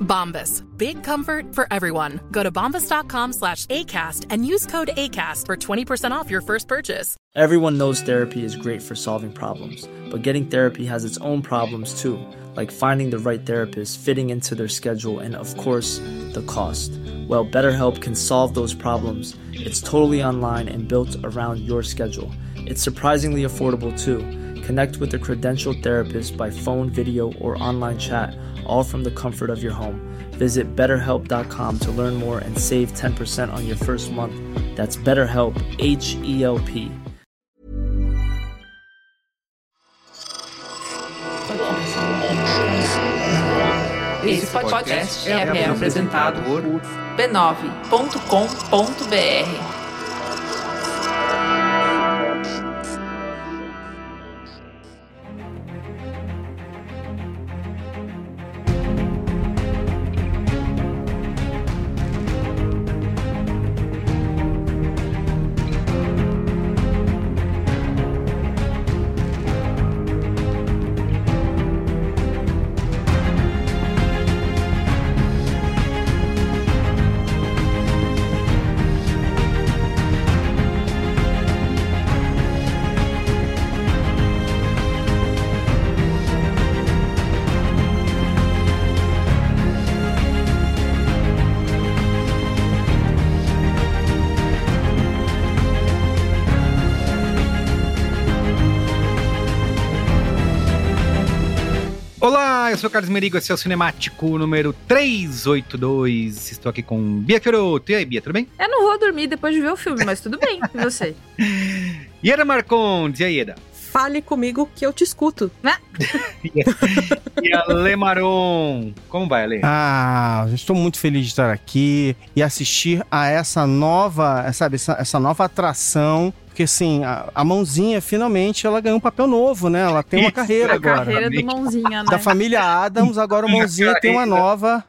Bombas. Big comfort for everyone. Go to bombas.com slash ACAST and use code ACAST for 20% off your first purchase. Everyone knows therapy is great for solving problems, but getting therapy has its own problems too, like finding the right therapist, fitting into their schedule, and of course, the cost. Well, BetterHelp can solve those problems. It's totally online and built around your schedule. It's surprisingly affordable too. Connect with a credentialed therapist by phone, video, or online chat, all from the comfort of your home. Visit betterhelp.com to learn more and save 10% on your first month. That's BetterHelp, H E L P. Esse podcast é, apresentado por b9.com.br. Olá, eu sou o Carlos Merigo, esse é o Cinemático número 382. Estou aqui com Bia Fioroto. E aí, Bia, tudo bem? Eu não vou dormir depois de ver o filme, mas tudo bem. E você? Ieda Marcondes, e aí, Ieda? Fale comigo que eu te escuto. E a Lemaron. Como vai, Ale? Ah, estou muito feliz de estar aqui e assistir a essa nova, sabe, essa, essa nova atração. Porque assim, a, a mãozinha finalmente ela ganhou um papel novo, né? Ela tem uma carreira A agora. carreira do mãozinha, né? Da família Adams, agora o mãozinha tem uma nova,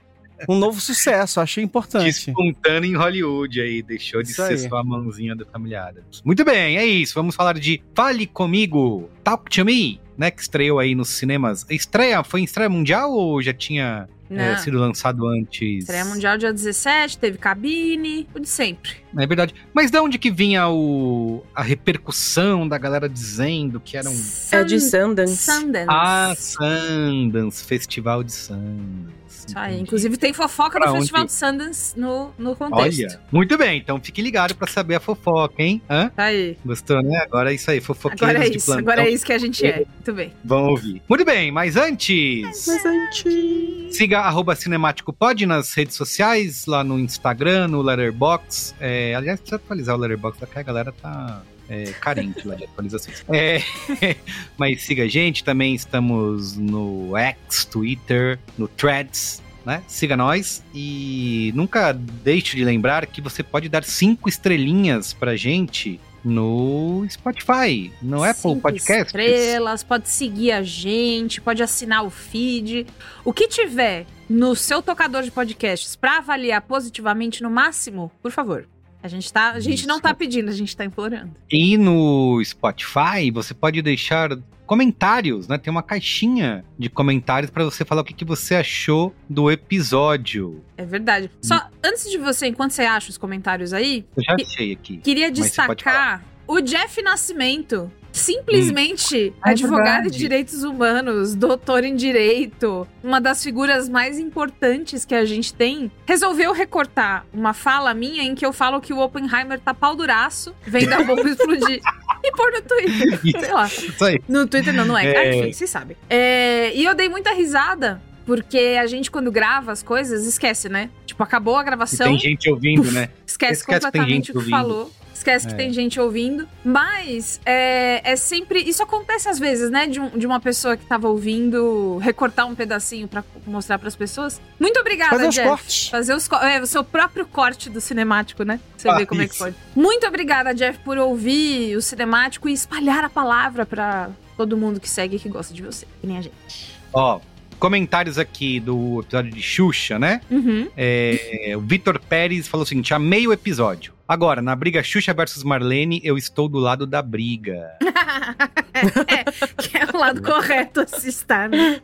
um novo sucesso. Achei importante. Despontando em Hollywood aí, deixou de Isso ser aí. só a mãozinha da família Adams. Muito bem, é isso. Vamos falar de Fale Comigo, Talk to Me, né? Que estreou aí nos cinemas. Estreia, foi em estreia mundial ou já tinha é, Não. sido lançado antes? Estreia Mundial dia 17, teve cabine, o de sempre. É verdade. Mas de onde que vinha o, a repercussão da galera dizendo que era um. É de Sundance. Sundance. Ah, Sundance, Festival de Sundance. Isso aí. Entendi. Inclusive tem fofoca Pra do onde? Festival de Sundance no, no contexto. Olha, muito bem, então fique ligado pra saber a fofoca, hein? Hã? Tá aí. Gostou, né? Agora é isso aí, fofoqueiros Agora é de isso, plantão. agora é isso que a gente é. Muito bem. Vão ouvir. Muito bem, mas antes... Mas antes. Siga arroba Cinemático Pod nas redes sociais, lá no Instagram, no Letterboxd. É, aliás, precisa atualizar o Letterboxd, porque a galera tá é, carente lá de atualizações. É, mas siga a gente, também estamos no X, Twitter, no Threads, né? Siga nós e nunca deixe de lembrar que você pode dar cinco estrelinhas pra gente no Spotify, no Apple Cinco Podcasts. estrelas, pode seguir a gente, pode assinar o feed. O que tiver no seu tocador de podcasts pra avaliar positivamente no máximo, por favor. A gente, tá, a gente não tá pedindo, a gente tá implorando. E no Spotify, você pode deixar comentários, né? Tem uma caixinha de comentários pra você falar o que, que você achou do episódio. É verdade. Só antes de você, enquanto você acha os comentários aí, Eu já achei aqui. queria destacar o Jeff Nascimento. Simplesmente é advogado verdade. de direitos humanos, doutor em direito, uma das figuras mais importantes que a gente tem, resolveu recortar uma fala minha em que eu falo que o Oppenheimer tá pau duraço, vem da bomba explodir. e pôr no Twitter. Sei lá. Isso aí. No Twitter não, não é. É. Ah, enfim, vocês sabem. É, e eu dei muita risada, porque a gente, quando grava as coisas, esquece, né? Tipo, acabou a E gravação, tem gente ouvindo, né? esquece, esquece completamente o que ouvindo. falou. Esquece que É. tem gente ouvindo. Mas é, é sempre. Isso acontece às vezes, né? De, um- de uma pessoa que tava ouvindo recortar um pedacinho pra mostrar pras pessoas. Muito obrigada, Fazer os Jeff. cortes. Fazer os co- é, o seu próprio corte do cinemático, né? Você Ah, vê como é que isso. pode. Muito obrigada, Jeff, por ouvir o cinemático e espalhar a palavra pra todo mundo que segue e que gosta de você, que nem a gente. Ó, comentários aqui do episódio de Xuxa, né? Uhum. É, o Vitor Pérez falou o seguinte: amei o episódio. Agora, na briga Xuxa versus Marlene, eu estou do lado da briga. que é o lado correto a se estar, né?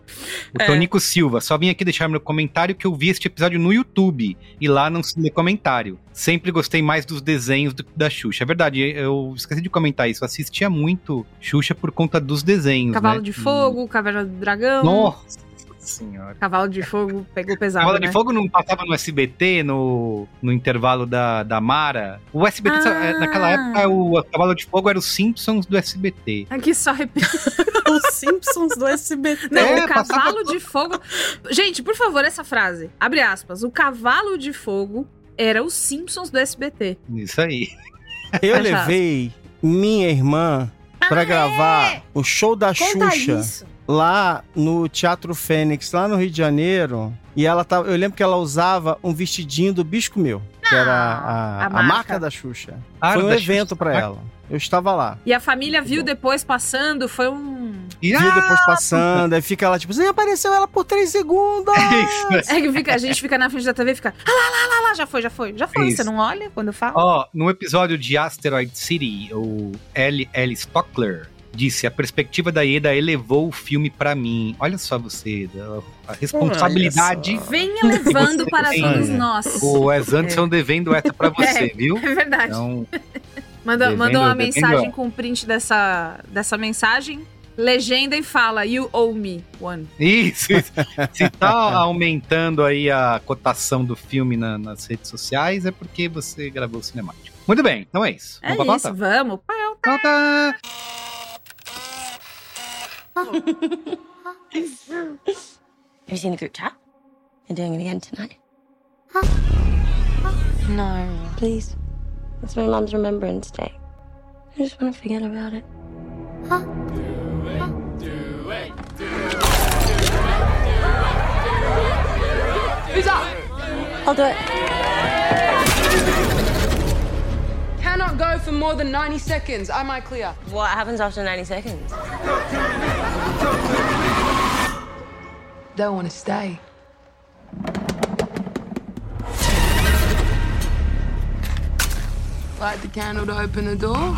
O Tonico Silva, só vim aqui deixar meu comentário que eu vi este episódio no YouTube e lá não se lê comentário. Sempre gostei mais dos desenhos do que da Xuxa. É verdade, eu esqueci de comentar isso. Eu assistia muito Xuxa por conta dos desenhos. Cavalo né? de Fogo, Caverna do Dragão. Nossa senhora. Cavalo de Fogo pegou pesado, Cavalo né? de Fogo não passava no SBT, no, no intervalo da, da Mara. O SBT, Ah. eh, naquela época, o Cavalo de Fogo era os Simpsons do SBT. Aqui só repito. Os Simpsons do SBT. Não, É, o cavalo de fogo. Gente, por favor, essa frase. Abre aspas. O cavalo de fogo era os Simpsons do SBT. Isso aí. Eu levei minha irmã pra gravar o show da Ah, Conta Xuxa isso. Lá no Teatro Fênix, lá no Rio de Janeiro. E ela tava, eu lembro que ela usava um vestidinho do Bisco Meu, que era a, a a marca. marca. da Xuxa. Ah, Foi um evento pra ela. Eu estava lá. E a família viu depois passando, foi um. E, Viu ah, depois passando, aí fica lá, tipo, você apareceu ela por três segundos! Isso. É que fica- a gente fica na frente da TV e fica. Ah lá, lá, lá, lá, já foi, já foi, já foi. Isso. Você não olha quando eu falo? Ó, no episódio de Asteroid City, o L. L. Stockler disse: a perspectiva da Ieda elevou o filme pra mim. Olha só você, a responsabilidade. Venha levando para tem, todos nós. O Wes Anderson devendo essa pra você, viu? É verdade. Então, Mandou, Devendo- mandou uma devendo- mensagem com print dessa, dessa mensagem, legenda e fala: You owe me one. isso, isso. Se tá aumentando aí a cotação do filme na- nas redes sociais, é porque você gravou o cinemático. Muito bem, então é isso. É Vamos pra isso, pauta? vamos. Pau. Pauta! Have you seen the group chat? You're doing it again tonight? Huh? No. Please. It's my mom's Remembrance Day. I just want to forget about it. Who's up? I'll do it. Go for more than 90 seconds. Am I clear? What happens after 90 seconds? Don't want to stay. Light the candle to open the door.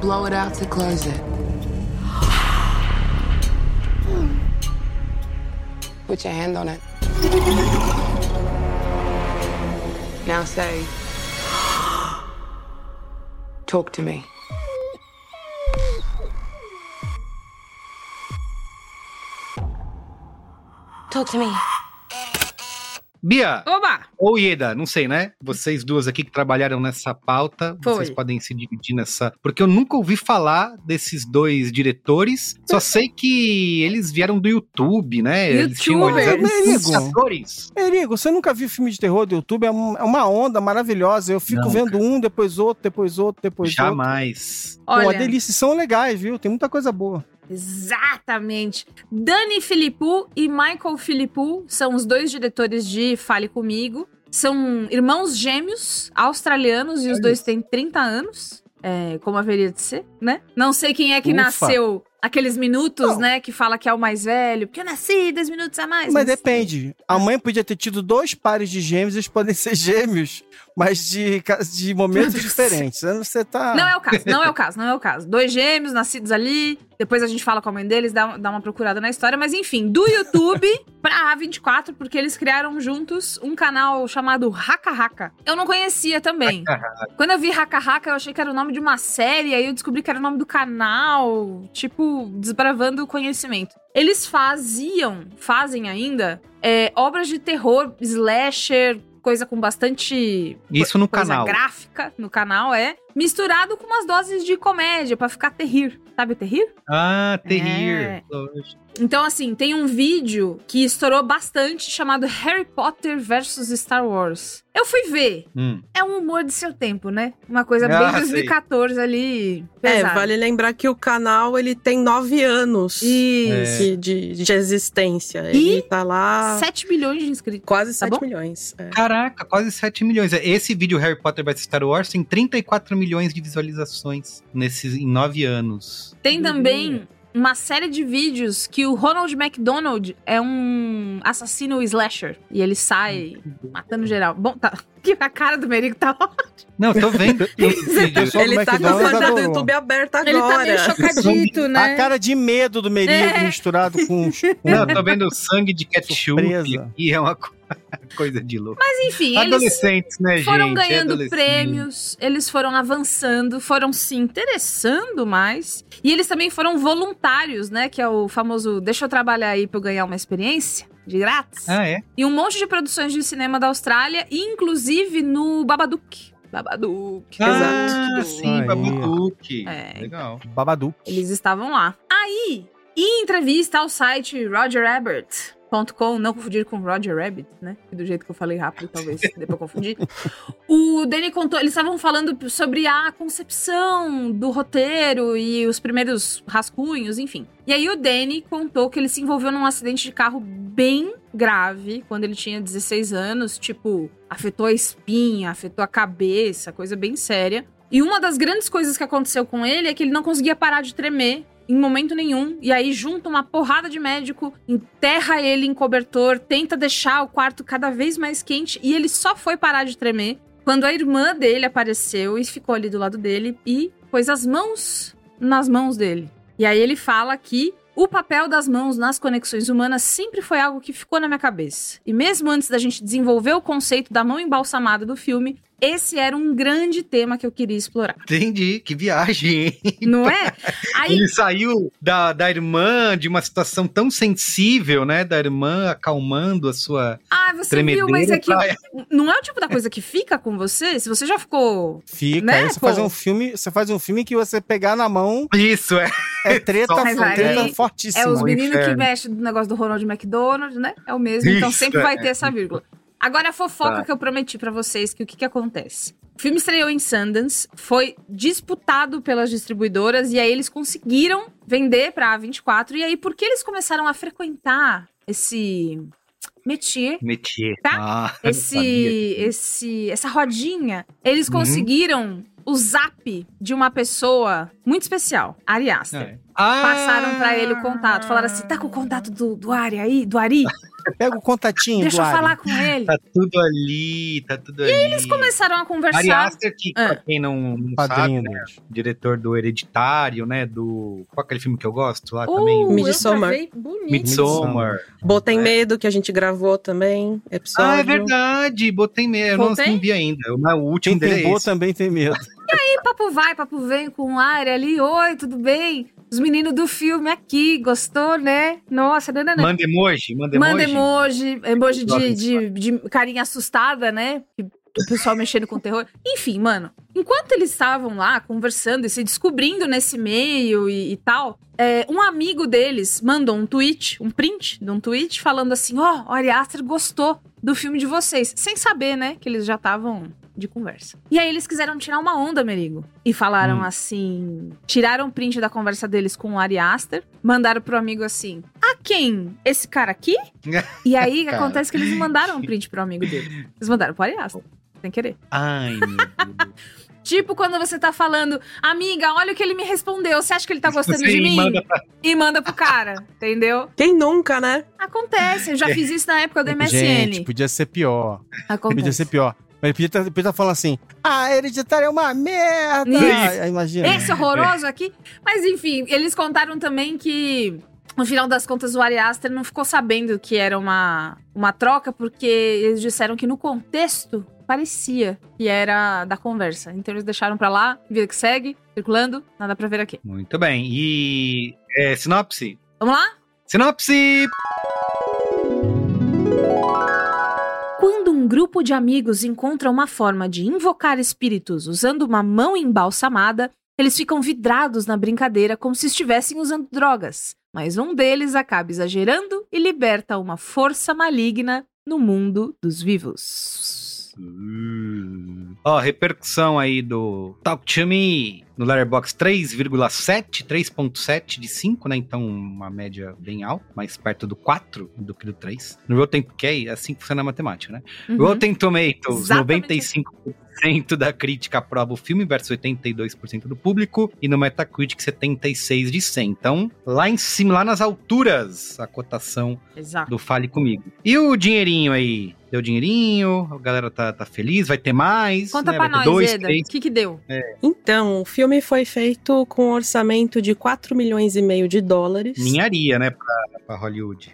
Blow it out to close it. Put your hand on it. Now say, talk to me. Talk to me. Bia, Oba! Ou Ieda, não sei, né? Vocês duas aqui que trabalharam nessa pauta, Foi. vocês podem se dividir nessa. Porque eu nunca ouvi falar desses dois diretores. Só sei que eles vieram do YouTube, né? Eles tinham eles influenciadores. Merigo, você nunca viu filme de terror do YouTube? É é uma onda maravilhosa. Eu fico Não, vendo um, depois outro, depois outro, depois outro. Jamais. Pô, uma Olha, delícia. São legais, viu? Tem muita coisa boa. Exatamente. Dani Filippu e Michael Filippu são os dois diretores de Fale Comigo. São irmãos gêmeos australianos e os dois têm 30 anos. É, como haveria de ser, né? Não sei quem é que Ufa. nasceu aqueles minutos, né? Que fala que é o mais velho. Porque eu nasci dois minutos a mais. Mas depende. A mãe podia ter tido dois pares de gêmeos, eles podem ser gêmeos, mas de, de momentos diferentes. Você tá. Não é o caso, não é o caso, não é o caso. Dois gêmeos nascidos ali, depois a gente fala com a mãe deles, dá, dá uma procurada na história, mas enfim, do YouTube pra A24, porque eles criaram juntos um canal chamado Haka Haka. Eu não conhecia também. Quando eu vi Haka Haka, eu achei que era o nome de uma série, aí eu descobri que era o nome do canal, tipo, desbravando o conhecimento. Eles faziam, fazem ainda, é, obras de terror, slasher, coisa com bastante Isso no coisa canal. gráfica no canal, é. Misturado com umas doses de comédia pra ficar terrir. Sabe terrir? Ah, É. Então, assim, tem um vídeo que estourou bastante chamado Harry Potter versus Star Wars. Eu fui ver. Hum. É um humor de seu tempo, né? Uma coisa Ah, bem sei. 2014 ali. É, pesada. vale lembrar que o canal ele tem nove anos de, de, de existência. E Ele tá lá 7 milhões de inscritos. quase Tá 7 bom? milhões. é. Caraca, quase 7 milhões. Esse vídeo Harry Potter vs Star Wars tem 34 milhões de visualizações nesses, em 9 anos. Tem também uma série de vídeos que o Ronald McDonald é um assassino slasher. E ele sai matando geral. Bom, tá. Que a cara do Merigo tá ótima. Não, eu tô vendo. do Ele tá com a página do. YouTube aberta agora. Ele tá meio chocadito, né? A cara de medo do Merigo É. misturado com, com Não, eu tô vendo sangue de ketchup Surpresa. e é uma co- coisa de louco. Mas enfim, eles Adolescentes, né, gente? foram ganhando prêmios, eles foram avançando, foram se interessando mais. E eles também foram voluntários, né? Que é o famoso deixa eu trabalhar aí pra eu ganhar uma experiência de grátis. Ah, é? E um monte de produções de cinema da Austrália, inclusive no Babadook. Babadook. Ah, Isso sim, aí. Babadook. É. Legal. Babadook. Eles estavam lá. Aí, em entrevista ao site rogerrabbit.com, não confundir com Roger Rabbit, né? Do jeito que eu falei rápido, talvez dê pra confundir. O Danny contou, eles estavam falando sobre a concepção do roteiro e os primeiros rascunhos, enfim. E aí o Danny contou que ele se envolveu num acidente de carro bem grave quando ele tinha 16 anos, tipo, afetou a espinha, afetou a cabeça, coisa bem séria. E uma das grandes coisas que aconteceu com ele é que ele não conseguia parar de tremer em momento nenhum. E aí junta uma porrada de médico, enterra ele em cobertor, tenta deixar o quarto cada vez mais quente e ele só foi parar de tremer quando a irmã dele apareceu e ficou ali do lado dele e pôs as mãos nas mãos dele. E aí ele fala que o papel das mãos nas conexões humanas sempre foi algo que ficou na minha cabeça. E mesmo antes da gente desenvolver o conceito da mão embalsamada do filme, esse era um grande tema que eu queria explorar. Entendi, que viagem, hein? Não é? Aí Ele saiu da, da irmã, de uma situação tão sensível, né? Da irmã acalmando a sua Ah, você tremedeira. viu, mas é que pra- não é o tipo da coisa que fica com você? Se você já ficou. Fica. Né, aí você pô? faz um filme, você faz um filme que você pegar na mão Isso, é. é treta, Mas aí treta É fortíssima. os meninos que mexem do negócio do Ronald McDonald, né? É o mesmo, então Isso, sempre vai é. ter essa vírgula. Agora a fofoca Tá. que eu prometi pra vocês, que o que que acontece? O filme estreou em Sundance, foi disputado pelas distribuidoras e aí eles conseguiram vender pra A24 e aí por que eles começaram a frequentar esse métier Métier. Tá? Ah, esse, esse, essa rodinha, eles Uhum. conseguiram o zap de uma pessoa muito especial, Ari Aster. Ah, Passaram pra ele o contato. Falaram assim: tá com o contato do, do Ari aí? Do Ari? Pega o contatinho Deixa eu Ari. falar com ele. Tá tudo ali, tá tudo ali. Eles começaram a Ari conversar. Aster, que Ah. pra quem não, não sabe, Padrinho né? deles. Diretor do Hereditário, né? Do. Qual é aquele filme que eu gosto lá Uh, também? Midsommar. bonito. Midsommar. Botem Medo, que a gente gravou também. Episódio. Ah, é verdade. Botei mesmo. Eu não, Botei? não vi ainda. O último Quem dele é também tem medo. E papo vai, papo vem com o Ari ali. Oi, tudo bem? Os meninos do filme aqui, gostou, né? Nossa, nanana. Manda emoji, manda emoji. Manda emoji, emoji de, de, de carinha assustada, né? Que O pessoal mexendo com terror. Enfim, mano, enquanto eles estavam lá conversando e se descobrindo nesse meio e, e tal, é, um amigo deles mandou um tweet, um print de um tweet, falando assim: Ó, o Ari Aster gostou do filme de vocês. Sem saber, né? Que eles já estavam de conversa. E aí eles quiseram tirar uma onda, Merigo. E falaram Hum. assim: tiraram o print da conversa deles com o Ari Aster, mandaram pro amigo assim: A quem? Esse cara aqui? E aí Cara. acontece que eles mandaram um print pro amigo dele. Eles mandaram pro Ari Aster, sem querer. Ai, meu Deus. Tipo quando você tá falando, amiga, olha o que ele me respondeu. Você acha que ele tá gostando Você de mim? manda pra- E manda pro cara, entendeu? Quem nunca, né? Acontece, eu já fiz isso na época do MSN. Gente, podia ser pior. Acontece. Podia ser pior. Mas ele podia estar falando assim: ah, hereditário é uma merda! Isso. Imagina. Esse horroroso aqui. Mas enfim, eles contaram também que. No final das contas, o Ari Aster não ficou sabendo que era uma, uma troca, porque eles disseram que no contexto parecia que era da conversa. Então eles deixaram pra lá, vida que segue, circulando, nada pra ver aqui. Muito bem. E. É, sinopse? Vamos lá? Sinopse! Um grupo de amigos encontra uma forma de invocar espíritos usando uma mão embalsamada, eles ficam vidrados na brincadeira como se estivessem usando drogas. Mas um deles acaba exagerando e liberta uma força maligna no mundo dos vivos. Hum. Ó, repercussão aí do Talk to Me no Letterboxd 3,7, 3.7 de 5, né? Então uma média bem alta, mais perto do 4 do que do 3. No Rotten Tomatoes, é assim que funciona a matemática, né? Uhum. Rotten Tomatoes, Exatamente 95% da crítica aprova o filme versus 82% do público e no Metacritic 76 de 100. Então, lá em cima, lá nas alturas, a cotação Exato. do Fale Comigo. E o dinheirinho aí? Deu dinheirinho? A galera tá, tá feliz? Vai ter mais? Conta né? pra nós, dois, Eda. O que que deu? Então, o filme foi feito com um orçamento de 4 milhões e meio de dólares. Ninharia, né? Pra, pra Hollywood.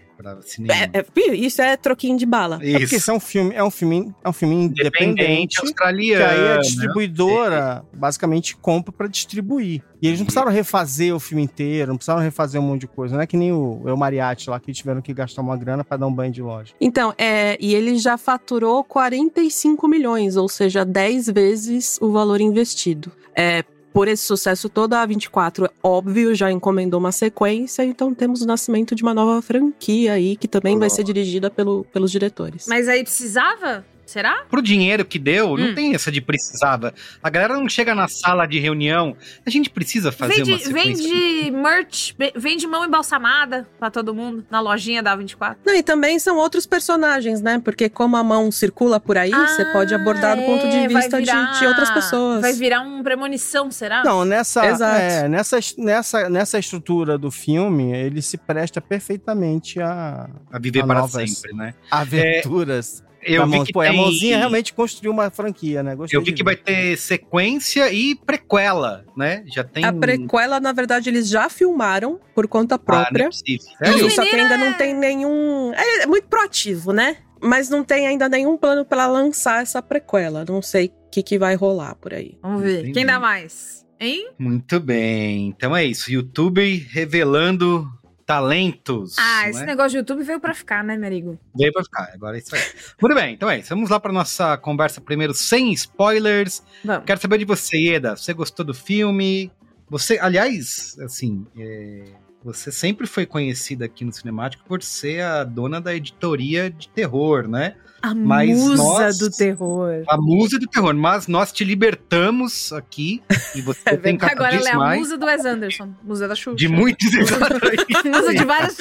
É, é, isso é troquinho de bala. É porque isso é um filme, é um filme, é um filme independente. Independente Que australiano. aí a né? distribuidora basicamente compra pra distribuir. E eles não precisaram refazer o filme inteiro, não precisaram refazer um monte de coisa. Não é que nem o El Mariachi lá que tiveram que gastar uma grana pra dar um banho de loja. Então, é, e ele já faturou 45 milhões, ou seja, 10 vezes o valor investido. É, por esse sucesso todo, a 24, é óbvio, já encomendou uma sequência, então temos o nascimento de uma nova franquia aí, que também vai ser dirigida pelo, pelos diretores. Mas aí precisava? Será? Pro dinheiro que deu, Hum. não tem essa de precisava. A galera não chega na sala de reunião. A gente precisa fazer Vende, uma sequência. vende merch, vende mão embalsamada pra todo mundo na lojinha da 24. Não, e também são outros personagens, né? Porque como a mão circula por aí, você pode abordar do ponto de É, vista de- virar- de, outras pessoas. Vai virar um premonição, será? Não, nessa, é, nessa, nessa, nessa estrutura do filme, ele se presta perfeitamente a, A viver a para novas sempre, né? aventuras. Eu vi que Pô, tem- a mãozinha realmente construiu uma franquia, né? Gostei Eu vi de que ver. vai ter sequência e prequela, né? Já tem. A prequela, na verdade, eles já filmaram por conta Ah, não é própria. Isso, Sério? só que ainda não tem nenhum. É, é muito proativo, né? Mas não tem ainda nenhum plano pra lançar essa prequela. Não sei o que, que vai rolar por aí. Vamos ver. Entendi. Quem dá mais? Hein? Muito bem. Então é isso. YouTube revelando talentos. Ah, né? esse negócio de YouTube veio pra ficar, né, meu amigo? Veio pra ficar, agora é isso aí. Muito bem, então é isso. Vamos lá pra nossa conversa primeiro, sem spoilers. Vamos. Quero saber de você, Eda. Você gostou do filme? Você, aliás, assim, é, você sempre foi conhecida aqui no Cinemático por ser a dona da editoria de terror, né? A Mas musa nós- do terror. A musa do terror. Mas nós te libertamos aqui e você tem cada Agora ela é a mais musa do Wes Anderson. Musa da Xuxa. de muitos musa de várias.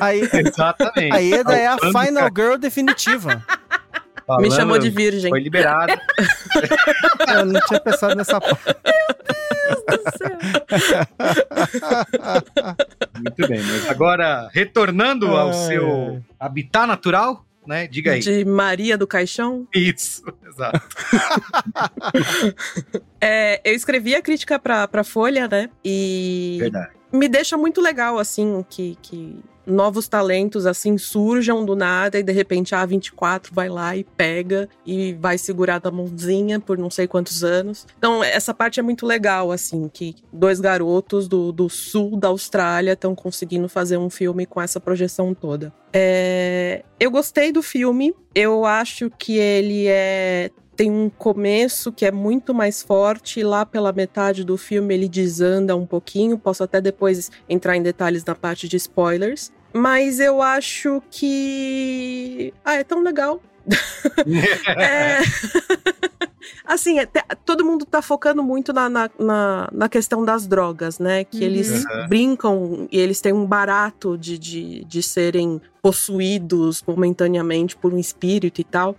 Aí, Exatamente. a Eda é a final girl definitiva. falando, Me chamou de virgem. Foi liberado. Eu não tinha pensado nessa parte. Muito bem, mas agora, retornando ao seu habitat natural, né? Diga aí. De Maria do Caixão. Isso, exato. É, eu escrevi a crítica pra, pra Folha, né? E Verdade. me deixa muito legal, assim, que, que novos talentos, assim, surjam do nada e de repente a A24 vai lá e pega e vai segurar da mãozinha por não sei quantos anos. Então, essa parte é muito legal, assim, que dois garotos do, do sul da Austrália estão conseguindo fazer um filme com essa projeção toda. É, eu gostei do filme, eu acho que ele é tem um começo que é muito mais forte, e lá pela metade do filme ele desanda um pouquinho. Posso até depois entrar em detalhes na parte de spoilers. Mas eu acho que. Ah, é tão legal. É... assim, é, todo mundo tá focando muito na, na, na, na questão das drogas, né? Que Uhum. eles brincam e eles têm um barato de, de, de serem possuídos momentaneamente por um espírito e tal.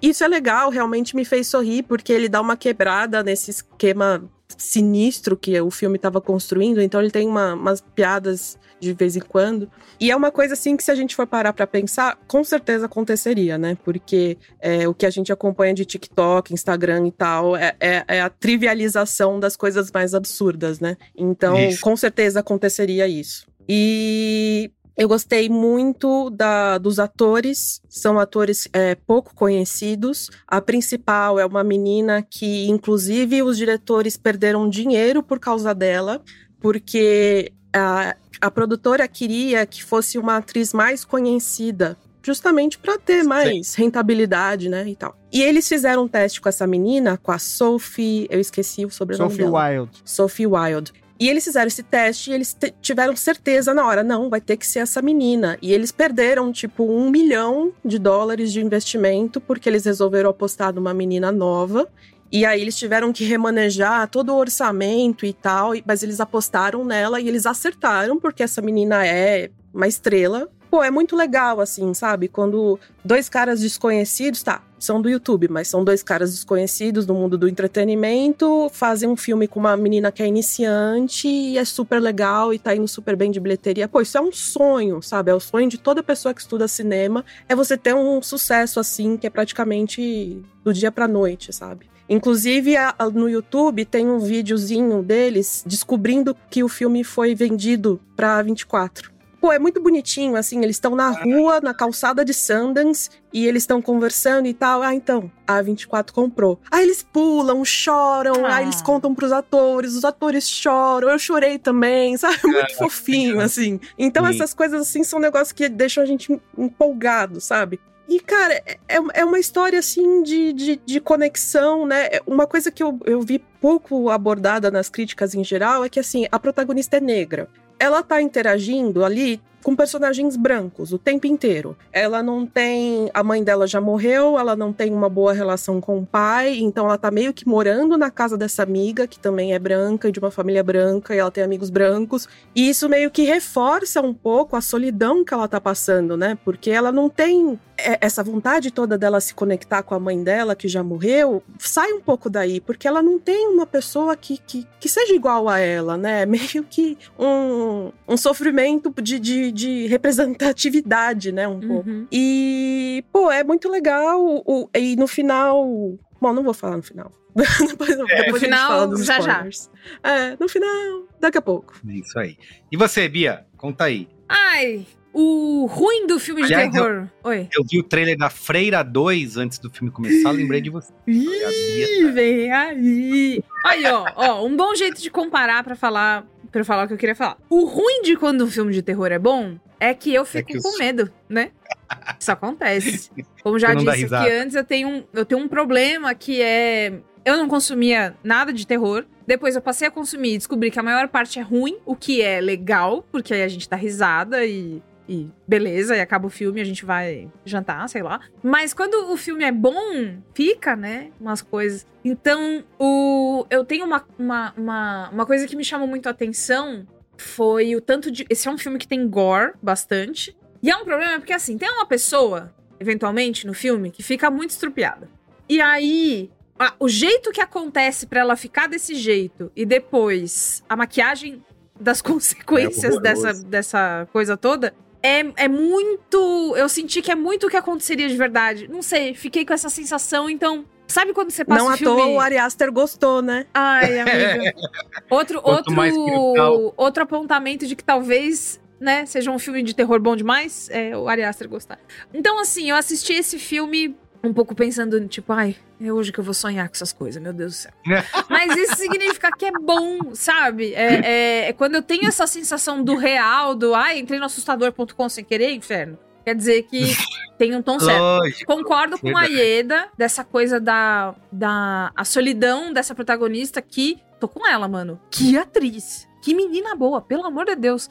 Isso é legal, realmente me fez sorrir, porque ele dá uma quebrada nesse esquema sinistro que o filme estava construindo, então ele tem uma- umas piadas de vez em quando. E é uma coisa assim que se a gente for parar pra pensar, com certeza aconteceria, né? Porque é, o que a gente acompanha de TikTok, Instagram e tal, é, é- é a trivialização das coisas mais absurdas, né? Então, Isso. com certeza aconteceria isso. E eu gostei muito da- dos atores, são atores é, pouco conhecidos. A principal é uma menina que, inclusive, os diretores perderam dinheiro por causa dela, porque a, a produtora queria que fosse uma atriz mais conhecida. justamente para ter mais rentabilidade, né, e tal. E eles fizeram um teste com essa menina, com a Sophie, eu esqueci o sobrenome Sophie dela. Wild. Sophie Wild. E eles fizeram esse teste e eles tiveram certeza na hora, não, vai ter que ser essa menina. E eles perderam, tipo, um milhão de dólares de investimento porque eles resolveram apostar numa menina nova. E aí eles tiveram que remanejar todo o orçamento e tal, mas eles apostaram nela e eles acertaram, porque essa menina é uma estrela. Pô, é muito legal, assim, sabe? Quando dois caras desconhecidos, tá, são do YouTube, mas são dois caras desconhecidos no mundo do entretenimento, fazem um filme com uma menina que é iniciante e é super legal e tá indo super bem de bilheteria. Pô, isso é um sonho, sabe? É o sonho de toda pessoa que estuda cinema, é você ter um sucesso assim, que é praticamente do dia pra noite, sabe? Inclusive, a- a- no YouTube tem um videozinho deles descobrindo que o filme foi vendido pra 24. Pô, é muito bonitinho, assim, eles estão na rua, na calçada de Sundance, e eles estão conversando e tal. Ah, então, a 24 comprou. Aí eles pulam, choram, Ah. aí eles contam pros atores, os atores choram, eu chorei também, sabe? Muito Ah, fofinho, assim. Então, Sim. essas coisas, assim, são negócios que deixam a gente empolgado, sabe? E, cara, é, é uma história, assim, de, de, de conexão, né? Uma coisa que eu, eu vi pouco abordada nas críticas em geral é que, assim, a protagonista é negra. Ela tá interagindo ali com personagens brancos o tempo inteiro. Ela não tem. A mãe dela já morreu, ela não tem uma boa relação com o pai, então ela tá meio que morando na casa dessa amiga, que também é branca, de uma família branca, e ela tem amigos brancos. E isso meio que reforça um pouco a solidão que ela tá passando, né? Porque ela não tem é, essa vontade toda dela se conectar com a mãe dela, que já morreu, sai um pouco daí, porque ela não tem uma pessoa que, que, que seja igual a ela, né? Meio que um, um sofrimento de, de, de representatividade, né? Um pouco. Uhum. E, pô, é muito legal. O, e no final. Bom, não vou falar no final. depois depois a gente final, fala dos já, já. spoilers. É, no final, daqui a pouco. É Isso aí. E você, Bia? Conta aí. Ai, o ruim do filme de Aliás, terror. Oi. Eu vi o trailer da Freira 2 antes do filme começar, lembrei de você. A Bia Ih, vem aí. Aí, ó, ó, um bom jeito de comparar pra falar, para falar o que eu queria falar. O ruim de quando um filme de terror é bom é que eu fico que os- com medo, né? Isso acontece. Como já disse aqui antes, eu tenho, um, eu tenho um problema que é. Eu não consumia nada de terror. Depois eu passei a consumir e descobri que a maior parte é ruim, o que é legal, porque aí a gente dá risada e, e beleza, e acaba o filme, a gente vai jantar, sei lá. Mas quando o filme é bom, fica, né? Umas coisas. Então, o, eu tenho uma, uma, uma, uma coisa que me chamou muito a atenção foi o tanto de. Esse é um filme que tem gore bastante. E é um problema porque, assim, tem uma pessoa, eventualmente, no filme, que fica muito estrupiada. E aí, a- o jeito que acontece pra ela ficar desse jeito e depois a maquiagem das consequências horroroso. dessa, dessa coisa toda é, é muito. Eu senti que é muito o que aconteceria de verdade. Não sei, fiquei com essa sensação, então. Sabe quando você passa não o à filme... toa o Ari Aster gostou, né? Ai, amiga. Outro, Quanto outro, outro apontamento de que talvez, né, seja um filme de terror bom demais, é o Ari Aster gostar. Então, assim, eu assisti esse filme um pouco pensando, tipo, ai, é hoje que eu vou sonhar com essas coisas, meu Deus do céu. Mas isso significa que é bom, sabe? É, é- é quando eu tenho essa sensação do real, do, ai, entrei no assustador.com sem querer, inferno. Quer dizer que tem um tom certo. Lógico. Concordo com a Verdade. Ieda, dessa coisa da, da a solidão dessa protagonista que. Tô com ela, mano. Que atriz. Que menina boa, pelo amor de Deus.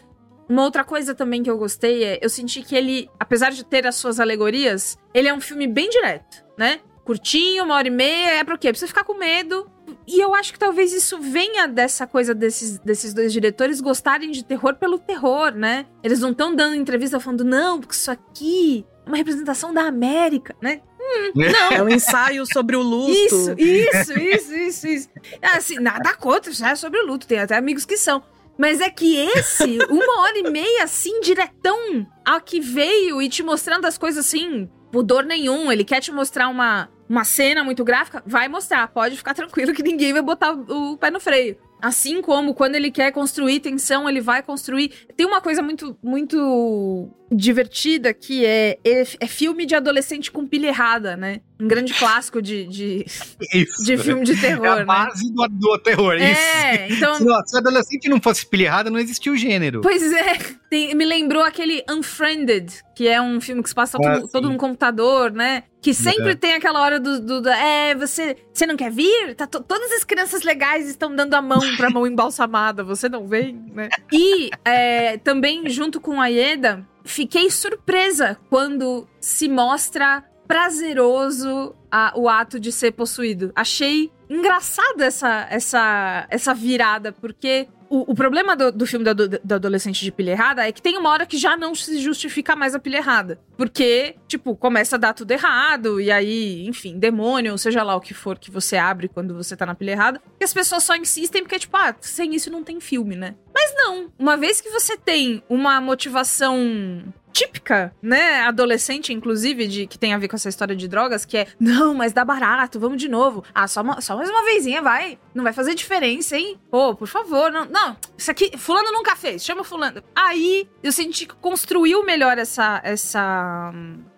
Uma outra coisa também que eu gostei é, eu senti que ele, apesar de ter as suas alegorias, ele é um filme bem direto, né? Curtinho, uma hora e meia, é pra quê? Pra você ficar com medo. E eu acho que talvez isso venha dessa coisa desses, desses dois diretores gostarem de terror pelo terror, né? Eles não estão dando entrevista falando, não, porque isso aqui é uma representação da América, né? É um ensaio sobre o luto. Isso, isso, isso, isso, isso. Assim, nada contra, já é sobre o luto, tem até amigos que são. Mas é que esse, uma hora e meia, assim, diretão, ao que veio e te mostrando as coisas assim, pudor nenhum. Ele quer te mostrar uma, uma cena muito gráfica, vai mostrar, pode ficar tranquilo que ninguém vai botar o pé no freio. Assim como quando ele quer construir tensão, ele vai construir. Tem uma coisa muito, muito divertida que é, é, é filme de adolescente com pilha errada, né? Um grande clássico de, de, Isso. de filme de terror, É a né? base do, do terror, É, isso. então- Se, adolescente não fosse pilha errada, não existia o gênero. Pois é, tem- me lembrou aquele Unfriended, que é um filme que se passa Ah, todo, todo no computador, né? Que sempre É. tem aquela hora do, do, do- é, você, você não quer vir? Tá to- todas as crianças legais estão dando a mão pra mão embalsamada, você não vem, né? E é, também, junto com a Ieda, fiquei surpresa quando se mostra prazeroso a- o ato de ser possuído. Achei engraçada essa, essa, essa virada, porque o, o problema do, do filme ado- do adolescente de pilha errada é que tem uma hora que já não se justifica mais a pilha errada. Porque, tipo, começa a dar tudo errado, e aí, enfim, demônio, ou seja lá o que for que você abre quando você tá na pilha errada. E as pessoas só insistem porque, tipo, ah, sem isso não tem filme, né? Mas não, uma vez que você tem uma motivação típica, né, adolescente, inclusive, de que tem a ver com essa história de drogas, que é, não, mas dá barato, vamos de novo. Ah, só, uma- só mais uma vezinha, vai. Não vai fazer diferença, hein? Pô, por favor, não, não, isso aqui, fulano nunca fez, chama fulano. Aí, eu senti que construiu melhor essa, essa,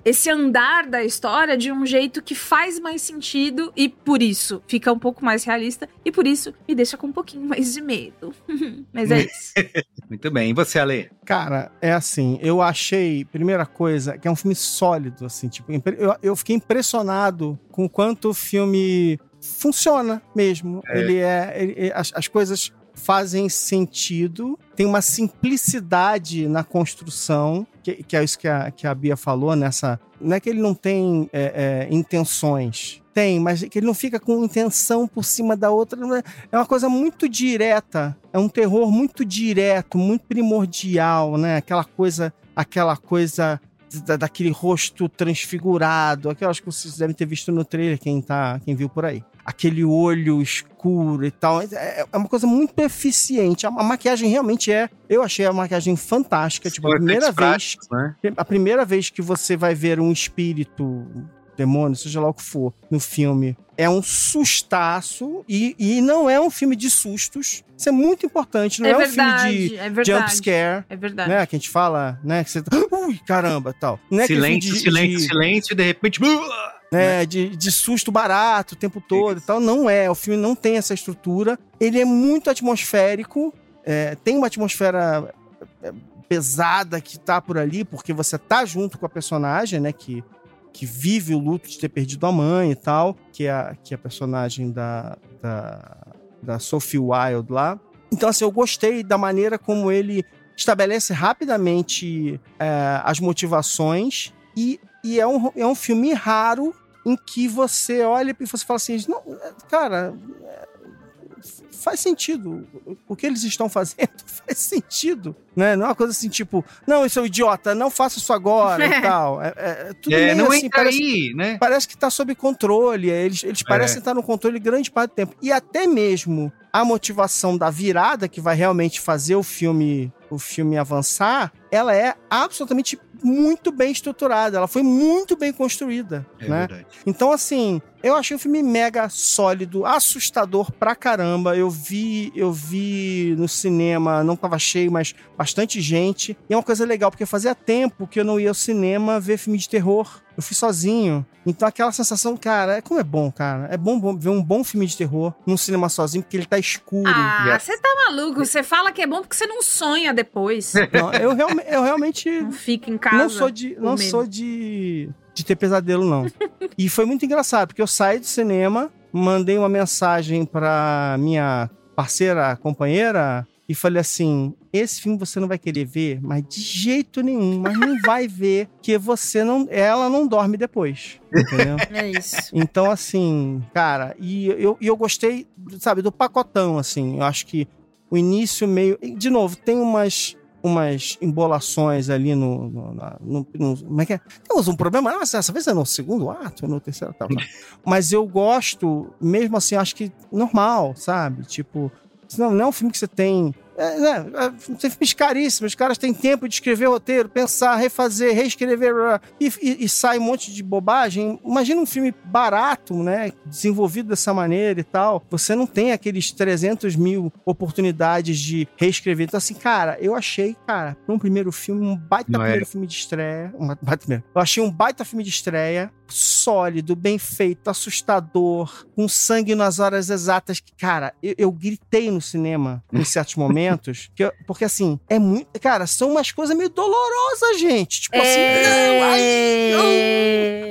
esse andar da história de um jeito que faz mais sentido e, por isso, fica um pouco mais realista e, por isso, me deixa com um pouquinho mais de medo. mas é isso. Muito bem. E você, Ale? Cara, é assim, eu achei, primeira coisa, que é um filme sólido, assim, tipo, eu, eu fiquei impressionado com o quanto o filme funciona mesmo. É. Ele é. ele- as, as coisas fazem sentido, tem uma simplicidade na construção, que, que é isso que a, que a Bia falou nessa. Não é que ele não tem é, é, intenções. Tem, mas que ele não fica com intenção por cima da outra. é- É uma coisa muito direta. É um terror muito direto, muito primordial, né? Aquela coisa, aquela coisa da- daquele rosto transfigurado, aquelas que vocês devem ter visto no trailer, quem tá, quem viu por aí. Aquele olho escuro e tal. É, é uma coisa muito eficiente. A, a maquiagem realmente é. Eu achei a maquiagem fantástica. Tipo, a primeira efeitos vez. práticos, né? A primeira vez que você vai ver um espírito, demônio, seja lá o que for, no filme, é um sustaço e, e não é um filme de sustos. Isso é muito importante. Não é, É um verdade, filme de é verdade. jump scare. É verdade. Né, que a gente fala, né? Que você tá. Ui, caramba, tal. Não é silêncio, de- silêncio, de- silêncio, e de repente. Né, de, de susto barato o tempo todo e tal. Não é, o filme não tem essa estrutura. Ele é muito atmosférico, é, tem uma atmosfera é, pesada que tá por ali, porque você tá junto com a personagem, né, que, que vive o luto de ter perdido a mãe e tal, que é a, que é a personagem da, da, da Sophie Wilde lá. Então, assim, eu gostei da maneira como ele estabelece rapidamente é, as motivações e, e é, um, é um filme raro em que você olha e você fala assim, não, cara, é, faz sentido. O que eles estão fazendo faz sentido. Né? Não é uma coisa assim, tipo, não, isso é um idiota, não faça isso agora e tal. É, é- é tudo É, meio não assim, entra parece, aí, né? parece que tá sob controle. Eles, eles parecem estar no controle grande parte do tempo. E até mesmo a motivação da virada que vai realmente fazer o filme o filme avançar, ela é absolutamente muito bem estruturada, ela foi muito bem construída, É né? verdade. Então, assim, eu achei o filme mega sólido, assustador pra caramba. Eu vi, eu vi no cinema, não tava cheio, mas bastante gente. E é uma coisa legal, porque fazia tempo que eu não ia ao cinema ver filme de terror. Eu fui sozinho. Então aquela sensação, cara, é como é bom, cara. É bom, bom ver um bom filme de terror num cinema sozinho, porque ele tá escuro. Ah, você tá maluco? Você fala que é bom porque você não sonha depois. Não, eu, realme- eu realmente Não fica em casa. não sou de não medo. sou de, de ter pesadelo não. e foi muito engraçado porque eu saí do cinema, mandei uma mensagem pra minha parceira, companheira e falei assim: esse filme você não vai querer ver, mas de jeito nenhum, mas não vai ver que você não, ela não dorme depois, entendeu? É isso. Então, assim, cara, e eu, eu gostei, sabe, do pacotão, assim. Eu acho que o início meio. De novo, tem umas. Umas embolações ali no. no, no- no- como é que é? Temos um problema. Ah, essa vez é no segundo ato, no terceiro tal, tal. Mas eu gosto, mesmo assim, acho que normal, sabe? Tipo, não, não é um filme que você tem É, né, é, tem filmes caríssimos, os caras têm tempo de escrever roteiro, pensar, refazer, reescrever, e, e, e, sai um monte de bobagem. Imagina um filme barato, né? Desenvolvido dessa maneira e tal. Você não tem aqueles 300 mil oportunidades de reescrever. Então, assim, cara, eu achei, cara, para um primeiro filme, um baita não primeiro é. filme de estreia. Uma, baita, eu achei um baita filme de estreia, sólido, bem feito, assustador, com sangue nas horas exatas. Cara, eu, eu gritei no cinema em certos momentos, que eu, porque assim, é muito. Cara, são umas coisas meio dolorosas, gente. Tipo assim, não, ai,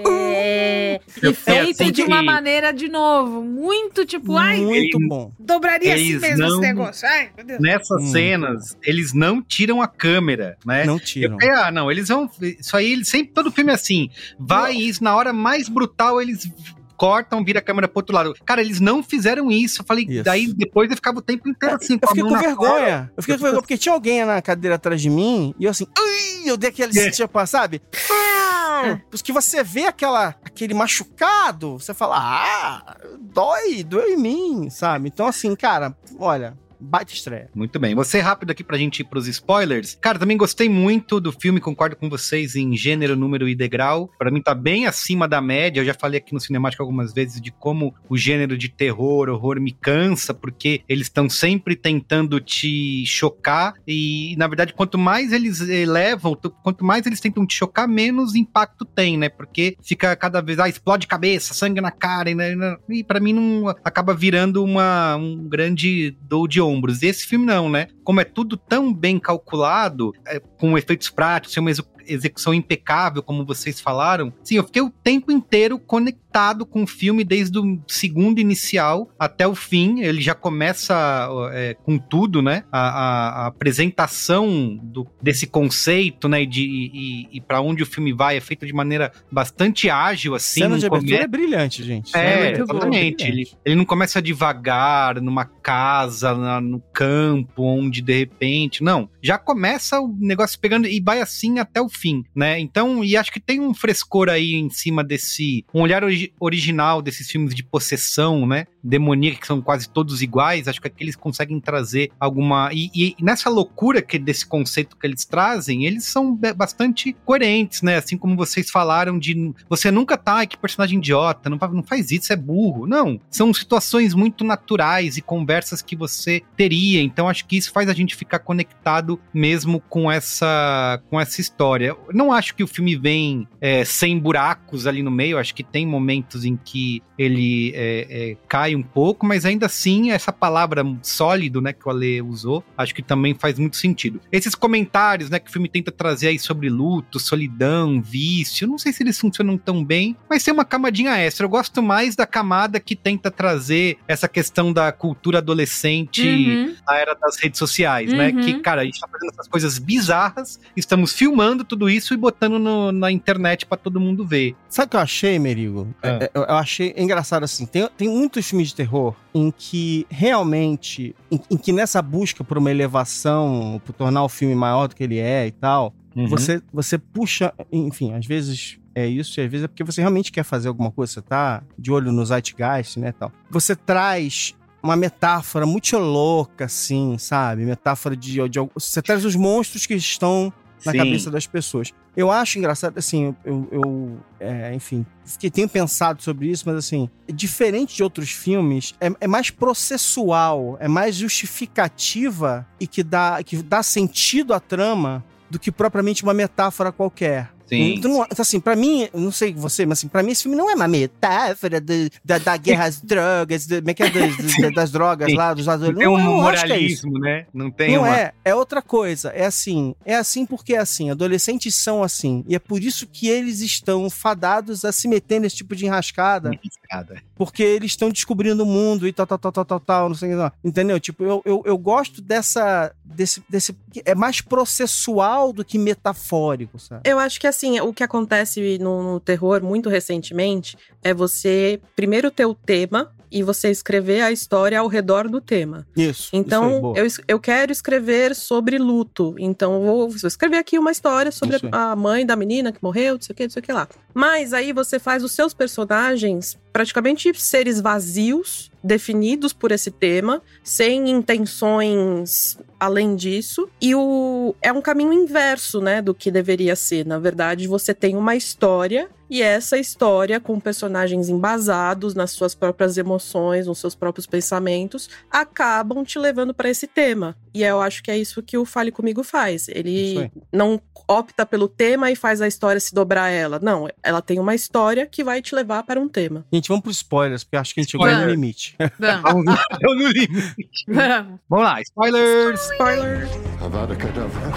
uh, uh, e feito assim de uma maneira, de novo, muito tipo, ai, muito bom. Dobraria assim mesmo não, esse negócio. Ai, meu Deus. Nessas hum. cenas, eles não tiram a câmera, né? Não tiram. Eu, ah, não, eles vão. Isso aí, sempre, todo filme é assim. Vai isso, na hora mais brutal, eles cortam, vira a câmera pro outro lado. Cara, eles não fizeram isso. Eu falei, isso. daí depois eu ficava o tempo inteiro assim. Eu fiquei com vergonha. Eu fiquei com vergonha, porque tinha alguém na cadeira atrás de mim e eu assim, Ui! eu dei aquele é. tipo, sabe? Ah! Porque você vê aquela, aquele machucado, você fala, ah, dói, dói em mim, sabe? Então, assim, cara, olha, baita estreia. Muito bem. Você rápido aqui pra gente ir pros spoilers. Cara, também gostei muito do filme, concordo com vocês em gênero, número e degrau. Para mim tá bem acima da média. Eu já falei aqui no Cinemático algumas vezes de como o gênero de terror, horror me cansa, porque eles estão sempre tentando te chocar e, na verdade, quanto mais eles elevam, quanto mais eles tentam te chocar, menos impacto tem, né? Porque fica cada vez, ah, explode cabeça, sangue na cara, né? e para mim não acaba virando uma, um grande dou de ombros. E esse filme não, né? Como é tudo tão bem calculado, é, com efeitos práticos, uma execução impecável, como vocês falaram. Sim, eu fiquei o tempo inteiro conectado com o filme, desde o segundo inicial até o fim. Ele já começa é, com tudo, né? A, a, a apresentação do, desse conceito, né? De, e, e para onde o filme vai é feito de maneira bastante ágil, assim. Cena de abertura come... é brilhante, gente. É, é exatamente. Ele, ele não começa devagar, numa casa, na, no campo, onde de repente. Não. Já começa o negócio pegando e vai assim até o fim, né? Então, e acho que tem um frescor aí em cima desse. Um olhar ori original desses filmes de possessão, né? Demoníaca, que são quase todos iguais. Acho que aqui eles conseguem trazer alguma. E, e nessa loucura que desse conceito que eles trazem, eles são bastante coerentes, né? Assim como vocês falaram de. Você nunca tá, que personagem idiota, não, não faz isso, é burro. Não. São situações muito naturais e conversas que você teria. Então, acho que isso faz a gente ficar conectado mesmo com essa, com essa história história. Eu não acho que o filme vem é, sem buracos ali no meio, acho que tem momentos em que ele é, é, cai um pouco, mas ainda assim, essa palavra sólido, né, que o Ale usou, acho que também faz muito sentido. Esses comentários, né, que o filme tenta trazer aí sobre luto, solidão, vício, não sei se eles funcionam tão bem, mas tem uma camadinha extra. Eu gosto mais da camada que tenta trazer essa questão da cultura adolescente uhum. na era das redes sociais, uhum. né? Que, uhum. cara, a gente tá fazendo essas coisas bizarras, estamos filmando tudo tudo isso e botando no, na internet para todo mundo ver. Sabe o que eu achei, Merigo? É. É, eu, eu, achei engraçado assim. Tem, tem muitos filmes de terror em que realmente, em, em, que nessa busca por uma elevação, por tornar o filme maior do que ele é e tal, uhum. você, você puxa, enfim, às vezes é isso, e às vezes é porque você realmente quer fazer alguma coisa, você tá de olho no zeitgeist, né, tal. Você traz uma metáfora muito louca, assim, sabe? Metáfora de, de, de, Você traz os monstros que estão na Sim. cabeça das pessoas. Eu acho engraçado, assim, eu, eu é, enfim, que tenho pensado sobre isso, mas assim, diferente de outros filmes, é, é, mais processual, é mais justificativa e que dá, que dá sentido à trama do que propriamente uma metáfora qualquer. Sim. Então, assim, pra mim, não sei você, mas assim, pra mim esse filme não é uma metáfora de, da, da guerra às drogas, como é que é, das, das drogas Sim. lá, dos adolescentes. Não tem um não, moralismo, é né? Não tem Não uma... é, é outra coisa. É assim, é assim porque é assim. Adolescentes são assim. E é por isso que eles estão fadados a se meter nesse tipo de enrascada. Enrascada. Porque eles estão descobrindo o mundo e tal, tal, tal, tal, tal, tal, não sei o que. Entendeu? Tipo, eu, eu, eu gosto dessa. Desse, desse. É mais processual do que metafórico, sabe? Eu acho que assim, o que acontece no, no terror muito recentemente é você primeiro ter o tema e você escrever a história ao redor do tema. Isso. Então, isso eu, eu quero escrever sobre luto. Então, vou, vou escrever aqui uma história sobre a mãe da menina que morreu, não sei o que, não sei o que lá. Mas aí você faz os seus personagens praticamente seres vazios definidos por esse tema, sem intenções além disso. E o é um caminho inverso, né, do que deveria ser. Na verdade, você tem uma história e essa história, com personagens embasados nas suas próprias emoções, nos seus próprios pensamentos, acabam te levando para esse tema. E eu acho que é isso que o Fale Comigo faz. Ele não opta pelo tema e faz a história se dobrar a ela. Não, ela tem uma história que vai te levar para um tema. Gente, vamos pros spoilers, porque acho que a gente chegou no limite. Vamos. Vamos lá, eu no limite. Vamos. Vamos lá, spoilers. Spoiler! Avada Kedavra.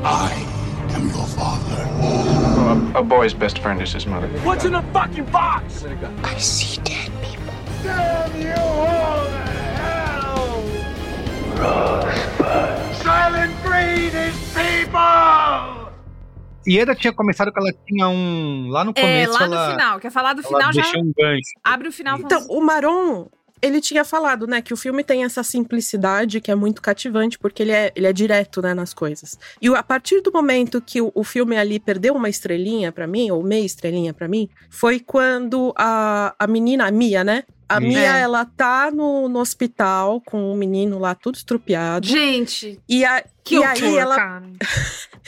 I am your father. A boy's best friend is his mother. What's in the fucking box? I see dead people. Damn you all to hell! Rosebud. Silent breed is people! Ieda tinha começado que ela tinha um. Lá no É, começo. lá ela, no final. Quer falar do final já? um gancho. Abre o final. Então, o Maron, ele tinha falado, né, que o filme tem essa simplicidade que é muito cativante, porque ele é, ele é direto, né, nas coisas. E a partir do momento que o, o filme ali perdeu uma estrelinha pra mim, ou meia estrelinha pra mim, foi quando a, a menina, a Mia, né? A Mia. Mia, É. ela tá no, no hospital com o menino lá tudo estrupiado. Gente, E, a, que e horror, aí ela cara.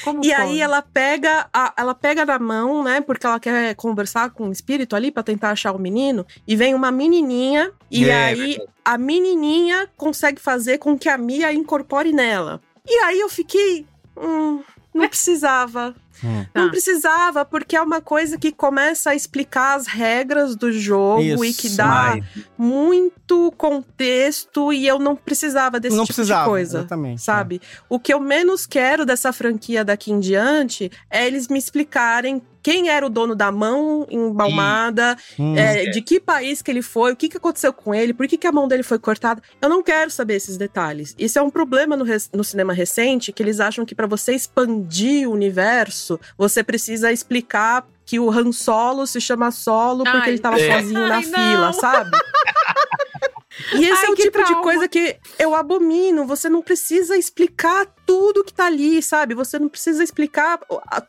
Como e pode? aí ela pega, a- ela pega na mão, né? Porque ela quer conversar com o espírito ali pra tentar achar o menino. E vem uma menininha e É, aí a menininha consegue fazer com que a Mia incorpore nela. E aí eu fiquei, hum, não precisava. Hum. Não Tá. precisava, porque é uma coisa que começa a explicar as regras do jogo e que Isso, dá Ai, muito contexto e eu não precisava desse Não tipo precisava, de coisa. exatamente, Sabe? O que eu menos quero dessa franquia daqui em diante é eles me explicarem quem era o dono da mão embalmada, Hum. é, de que país que ele foi, o que, que aconteceu com ele, por que, que a mão dele foi cortada. Eu não quero saber esses detalhes. Isso é um problema no, no cinema recente, que eles acham que pra você expandir o universo, você precisa explicar que o Han Solo se chama Solo porque Ai. ele tava É. sozinho na Ai, não. fila, sabe? E esse Ai, é o tipo de trauma. coisa que eu abomino. Você não precisa explicar tudo que tá ali, sabe? Você não precisa explicar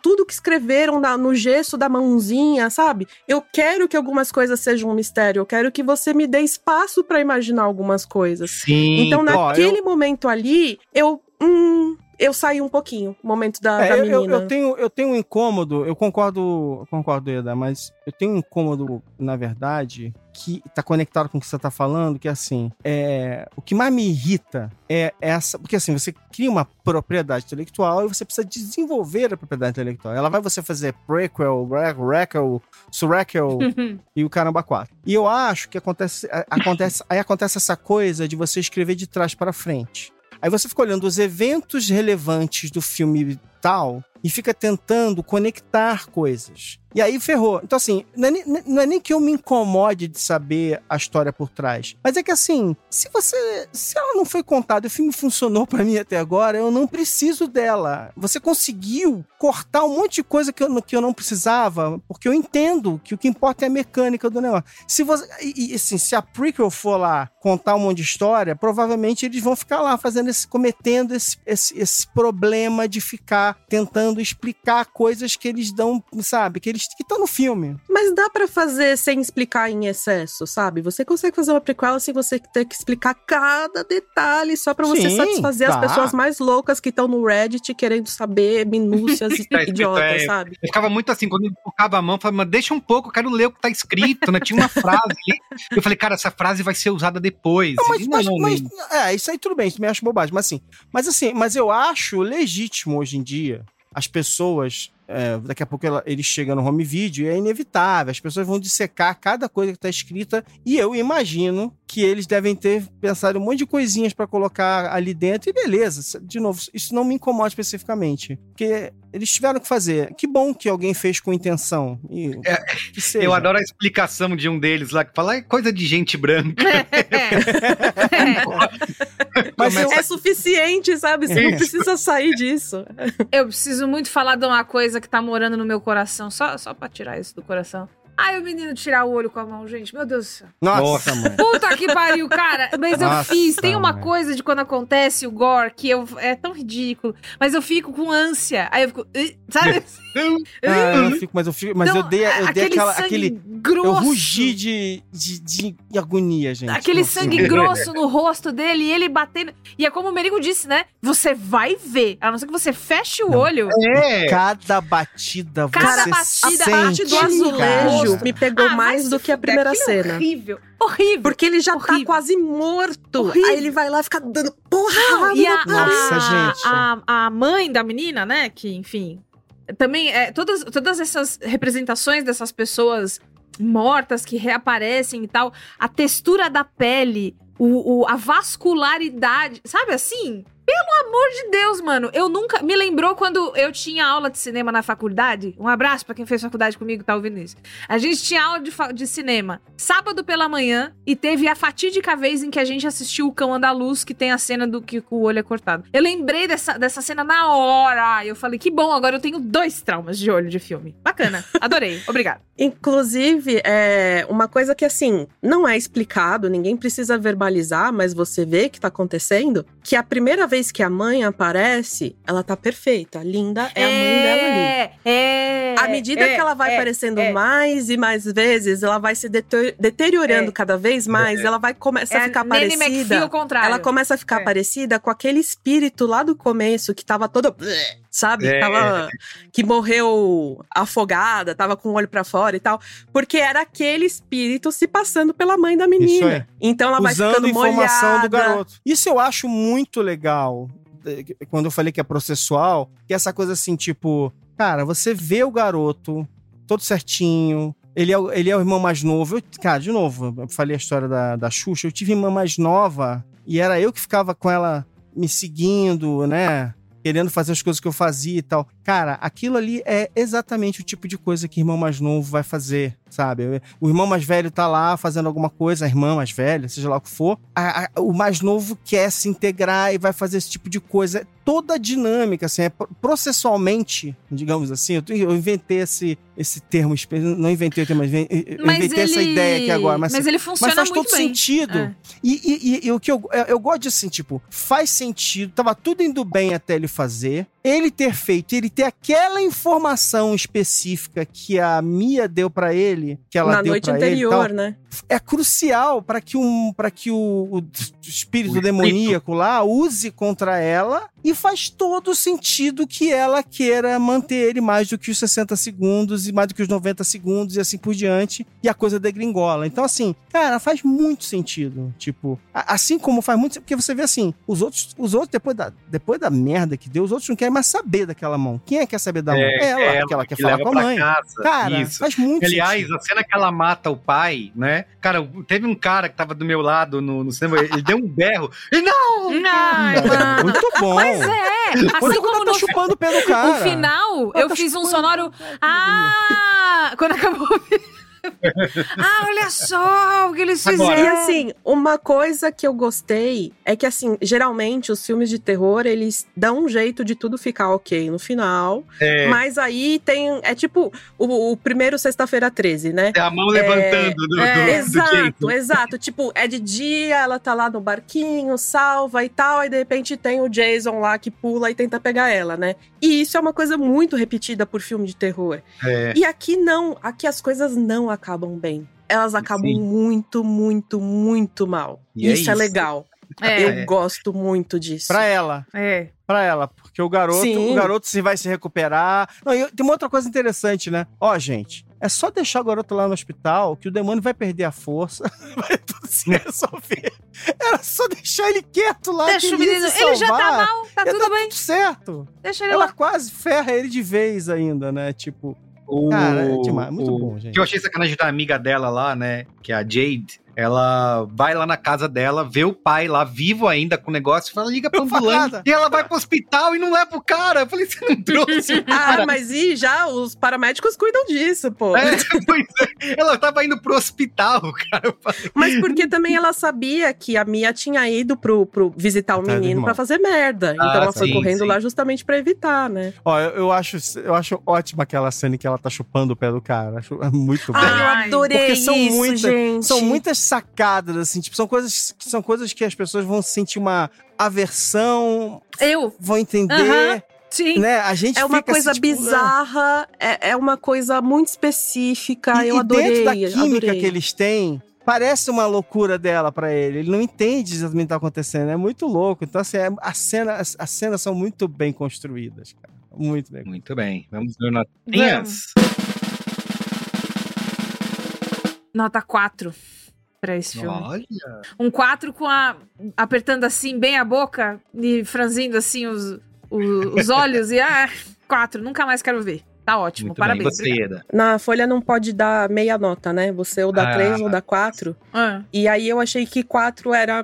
tudo que escreveram na- no gesso da mãozinha, sabe? Eu quero que algumas coisas sejam um mistério. Eu quero que você me dê espaço pra imaginar algumas coisas. sim. Então, ó, naquele momento ali, eu. Hum, eu saí um pouquinho. O momento da, É, da eu, eu- menina. eu tenho, eu tenho um incômodo, eu concordo, eu concordo, Eda, mas eu tenho um incômodo, na verdade, que tá conectado com o que você tá falando, que é assim, é, o que mais me irrita é essa, porque assim, você cria uma propriedade intelectual e você precisa desenvolver a propriedade intelectual. Ela vai você fazer prequel, re- requel, surrequel e o caramba quatro. E eu acho que acontece, acontece, aí acontece essa coisa de você escrever de trás para frente. Aí você fica olhando os eventos relevantes do filme tal e fica tentando conectar coisas. E aí ferrou. Então, assim, não é, nem, não é nem que eu me incomode de saber a história por trás. Mas é que, assim, se você. Se ela não foi contada o filme funcionou pra mim até agora, eu não preciso dela. Você conseguiu cortar um monte de coisa que eu, que eu não precisava, porque eu entendo que o que importa é a mecânica do negócio. Se você. E, assim, se a prequel for lá contar um monte de história, provavelmente eles vão ficar lá fazendo esse. cometendo esse, esse, esse problema de ficar tentando explicar coisas que eles dão, sabe? Que eles que estão no filme. Mas dá pra fazer sem explicar em excesso, sabe? Você consegue fazer uma prequela sem você ter que explicar cada detalhe só pra você Sim, satisfazer dá. as pessoas mais loucas que estão no Reddit querendo saber minúcias Tá idiotas, é, sabe? Eu ficava muito assim, quando eu tocava a mão, eu falava, mas deixa um pouco, eu quero ler o que tá escrito, né? Tinha uma frase ali. Eu falei, cara, essa frase vai ser usada depois. Não, mas, mas, não, mas- é, isso aí tudo bem, isso me acha bobagem, mas assim, mas assim, mas eu acho legítimo hoje em dia as pessoas, é, daqui a pouco ela- ele chega no home video e é inevitável, as pessoas vão dissecar cada coisa que tá escrita e eu imagino que eles devem ter pensado um monte de coisinhas pra colocar ali dentro e beleza, de novo, isso não me incomoda especificamente, porque eles tiveram que fazer, que bom que alguém fez com intenção, e que seja. Eu adoro a explicação de um deles lá que fala, é coisa de gente branca. Mas eu- É suficiente, sabe? Você não precisa sair disso. Eu preciso muito falar de uma coisa que tá morando no meu coração, só, só pra tirar isso do coração. Ai, o menino tirar o olho com a mão, gente, meu Deus do céu. Nossa, mãe. Puta que pariu, cara. Mas eu Nossa, fiz. Tem uma mãe. coisa de quando acontece o gore que eu, é tão ridículo. Mas eu fico com ânsia. Aí eu fico. Sabe? Ah, eu não fico, mas eu fico, mas Não, eu dei, eu dei aquele aquela, sangue aquele, grosso. eu rugi de, de, de agonia, gente. Aquele Nossa. sangue grosso no rosto dele e ele batendo. E é como o Merigo disse, né? Você vai ver. A não ser que você feche o olho. É. Cada batida Cada você batida, A parte sente, do azulejo cara. me pegou Ah, mais do que a primeira é cena. Horrível. Horrível. Porque ele já tá Horrível. quase morto. Horrível. Aí ele vai lá e fica dando porra. Não, e a, Nossa, a, gente. A, a mãe da menina, né? Que, enfim. Também, é, todas, todas essas representações dessas pessoas mortas que reaparecem e tal, a textura da pele, o, o- a vascularidade, sabe assim? Pelo amor de Deus, mano. Eu nunca. Me lembrou quando eu tinha aula de cinema na faculdade. Um abraço pra quem fez faculdade comigo, tá ouvindo isso. A gente tinha aula de, fa- de cinema sábado pela manhã e teve a fatídica vez em que a gente assistiu o Cão Andaluz, que tem a cena do que o olho é cortado. Eu lembrei dessa, dessa cena na hora. Eu falei, que bom, agora eu tenho dois traumas de olho de filme. Bacana. Adorei. Obrigada. Inclusive, é uma coisa que assim, não é explicado, ninguém precisa verbalizar, mas você vê que tá acontecendo, que a primeira vez que a mãe aparece, ela tá perfeita, linda, é, a mãe dela ali. É, é. À medida é, que ela vai é, aparecendo é. mais e mais vezes, ela vai se deter- deteriorando É. cada vez mais, ela vai começar É a ficar McPhee parecida. ao contrário. Ela começa a ficar É. parecida com aquele espírito lá do começo que tava todo. Sabe? É. Tava. Que morreu afogada, tava com o olho pra fora e tal. Porque era aquele espírito se passando pela mãe da Isso menina. aí. Então ela vai Usando ficando informação molhada. do garoto. Isso eu acho muito legal. eh, Quando eu falei que é processual, que é essa coisa assim, tipo, cara, você vê o garoto todo certinho. Ele é, o- ele é o irmão mais novo. Eu, cara, de novo, eu falei a história da, da Xuxa. Eu tive irmã mais nova e era eu que ficava com ela me seguindo, né? Querendo fazer as coisas que eu fazia e tal. Cara, aquilo ali é exatamente o tipo de coisa que irmão mais novo vai fazer, sabe? O irmão mais velho tá lá fazendo alguma coisa, a irmã mais velha, seja lá o que for. A- a- o mais novo quer se integrar e vai fazer esse tipo de coisa. Toda a dinâmica, assim, é pro- processualmente, digamos assim. Eu, eu inventei esse, esse termo, não inventei o termo, mas eu Mas inventei essa ele- ideia aqui agora. Mas, mas ele funciona faz muito todo bem. sentido. É. E, e- e- e o que eu, eu, eu gosto disso, assim, tipo, faz sentido, tava tudo indo bem até ele fazer. Ele ter feito, ele ter aquela informação específica que a Mia deu pra ele, que ela Na deu noite pra ele e anterior, tal, né? É crucial para que, um, pra que o, o espírito O demoníaco lá use contra ela e faz todo sentido que ela queira manter ele mais do que os 60 segundos e mais do que os 90 segundos e assim por diante e a coisa degringola. Então assim, cara, faz muito sentido, tipo, assim como faz muito, porque você vê assim, os outros, os outros depois da, depois da merda que deu, os outros não querem mais saber daquela mão. Quem é que quer saber da mão? É, ela, ela porque ela quer que falar com a mãe. casa. Cara, Isso. faz muito Aliás, sentido. a cena que ela mata o pai, né? Cara, teve um cara que tava do meu lado no, no cinema, ele deu um berro. E não! Ai, mano. Muito bom. Mas é, assim Quando como tá no chupando o do cara. O final, Ela eu tá fiz um sonoro. o Ah! Quando acabou. ah, olha só o que eles Agora- fizeram. E assim, uma coisa que eu gostei é que, assim, geralmente os filmes de terror, eles dão um jeito de tudo ficar ok no final. É, Mas aí tem. É tipo o, o primeiro Sexta-feira 13, né? é a mão levantando do, do, do exato, Jason. exato. Tipo, é de dia, ela tá lá no barquinho, salva e tal, aí de repente tem o Jason lá que pula e tenta pegar ela, né? E isso é uma coisa muito repetida por filme de terror. É. E aqui não, aqui as coisas não acabam bem. Elas acabam Sim. muito, muito, muito mal. E é isso é isso. legal. É, Eu gosto muito disso. Pra ela. é. Pra ela. Porque o garoto, Sim. o garoto se vai se recuperar. Não, e tem uma outra coisa interessante, né? Ó, gente, é só deixar o garoto lá no hospital que o demônio vai perder a força. vai tudo se resolver. Era só deixar ele quieto lá. Deixa o menino. Ele já tá mal, tá tudo dar bem. tudo certo. Deixa ele Ela lá. quase ferra ele de vez ainda, né? Tipo, O, Cara, é demais, muito o- bom, gente. que eu achei sacanagem da amiga dela lá, né? Que é a Jade. Ela vai lá na casa dela, vê o pai lá vivo ainda com o negócio e fala: liga pra ambulância. E ela vai pro hospital e não leva o cara. Eu falei: você não trouxe o Ah, cara. mas e já os paramédicos cuidam disso, pô. É, pois é. Ela tava indo pro hospital, cara. Eu Mas porque também ela sabia que a Mia tinha ido pro, pro visitar o Atrás do menino pra fazer merda. Então Ah, ela foi sim, correndo sim. lá justamente pra evitar, né? ó, eu, eu acho, eu acho ótima aquela cena que ela tá chupando o pé do cara. Acho é muito bom. Ai, Porque são muitas, gente. são muitas sacadas, assim, tipo, são coisas que são coisas que as pessoas vão sentir uma aversão, Eu. vão entender. Aham. Sim. Né? A gente É uma fica coisa assim, tipo, bizarra, é, é uma coisa muito específica. E, eu e adorei. dentro da química adorei. que eles têm, parece uma loucura dela pra ele. Ele não entende exatamente o que tá acontecendo. É muito louco. Então, assim, é- a cena, as, as cenas são muito bem construídas, cara. Muito bem. Muito bem. Vamos ver notinhas. Nota 4 pra esse filme. Olha. Um 4 com a. apertando assim bem a boca e franzindo assim os, o- os olhos e. Ah, 4, nunca mais quero ver. Tá ótimo, Muito parabéns. Na folha não pode dar meia nota, né? Você ou dá Ah. três ou dá quatro. Ah, E aí eu achei que quatro era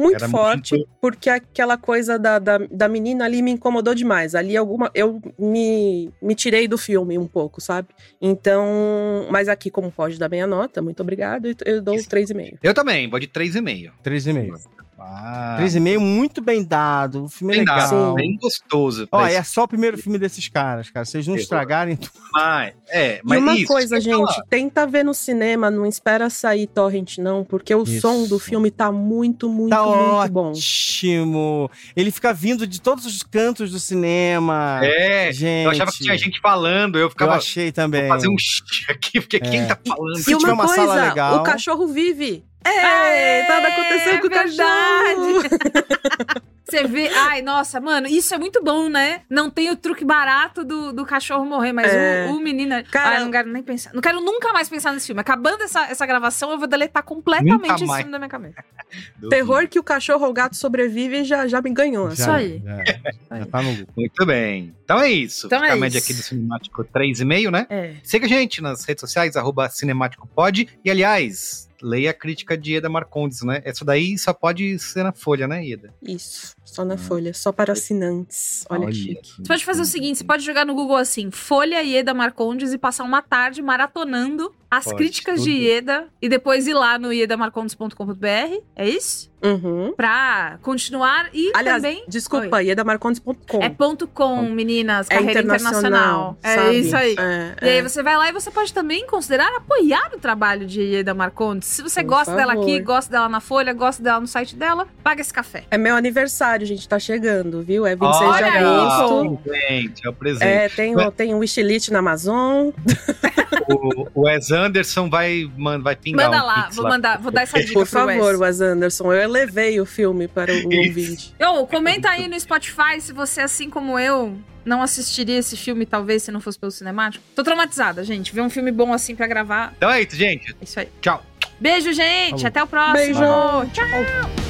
muito Era forte, muito- porque aquela coisa da, da, da menina ali me incomodou demais. Ali alguma. Eu me, me tirei do filme um pouco, sabe? Então. Mas aqui, como pode dar meia nota, muito obrigado. Eu- Eu dou três e meio. Eu também, vou de 3,5. 3,5. Ah, 3,5 muito bem dado. O filme é bem legal. dado, bem gostoso. Ó, é só o primeiro filme desses caras, cara. Vocês não estragarem tudo. Mas, é, E mas uma isso, coisa, gente, falar. tenta ver no cinema, não espera sair torrent, não, porque o Isso. som do filme tá muito, muito, Tá muito bom. ótimo. Ele fica vindo de todos os cantos do cinema. É, gente. eu achava que tinha gente falando, eu ficava. Eu achei também. Vou fazer um xixi aqui, porque quem É. tá falando? Se E tiver uma uma sala coisa, legal- o cachorro vive. É, É, nada aconteceu com o cachorro. Você vê. Ai, nossa, mano, isso é muito bom, né? Não tem o truque barato do, do cachorro morrer, mas É. o, o menino. Cara- Ai, não quero nem pensar. Não quero nunca mais pensar nesse filme. Acabando essa, essa gravação, eu vou deletar completamente esse filme da minha cabeça. Terror que o cachorro ou o gato sobrevive já, já me ganhou. Já, Isso aí. Já, já tá no. Muito bem. Então é isso. Então Fica é a média isso. aqui do Cinemático 3,5, né? É. Siga a gente nas redes sociais, arroba CinemáticoPod. E, aliás, leia a crítica de Ieda Marcondes, né? Essa daí só pode ser na Folha, né, Ieda? Isso, só na folha, só para assinantes. Olha, que chique. Você pode fazer o seguinte: você pode jogar no Google assim, Folha Ieda Marcondes e passar uma tarde maratonando as Pode, críticas tudo. de Ieda e depois ir lá no iedamarcondes.com.br. É isso? Uhum. Pra continuar e Aliás, também. desculpa, Oi. iedamarcondes.com. É ponto com, meninas, É carreira internacional. É sabe? isso aí. É, E aí é. você vai lá e você pode também considerar apoiar o trabalho de Ieda Marcondes. Se você Por gosta dela favor. aqui, gosta dela na Folha, gosta dela no site dela, paga esse café. É meu aniversário, gente, tá chegando, viu? É 26 de Olha aí, agosto. Gente, é o presente. É, tem, o- tem um wishlist na Amazon. O, o Wes Anderson vai, vai pingar Manda um lá, vou mandar, vou dar essa dica Por Wes. favor, Wes Anderson, eu elevei o filme para o Isso. ouvinte. Ô, comenta aí no Spotify se você, assim como eu, não assistiria esse filme, talvez, se não fosse pelo cinemático. Tô traumatizada, gente. Ver um filme bom assim pra gravar. Então é isso, gente. É isso aí. Tchau. Beijo, gente. Falou. Até o próximo. Beijo. Tchau.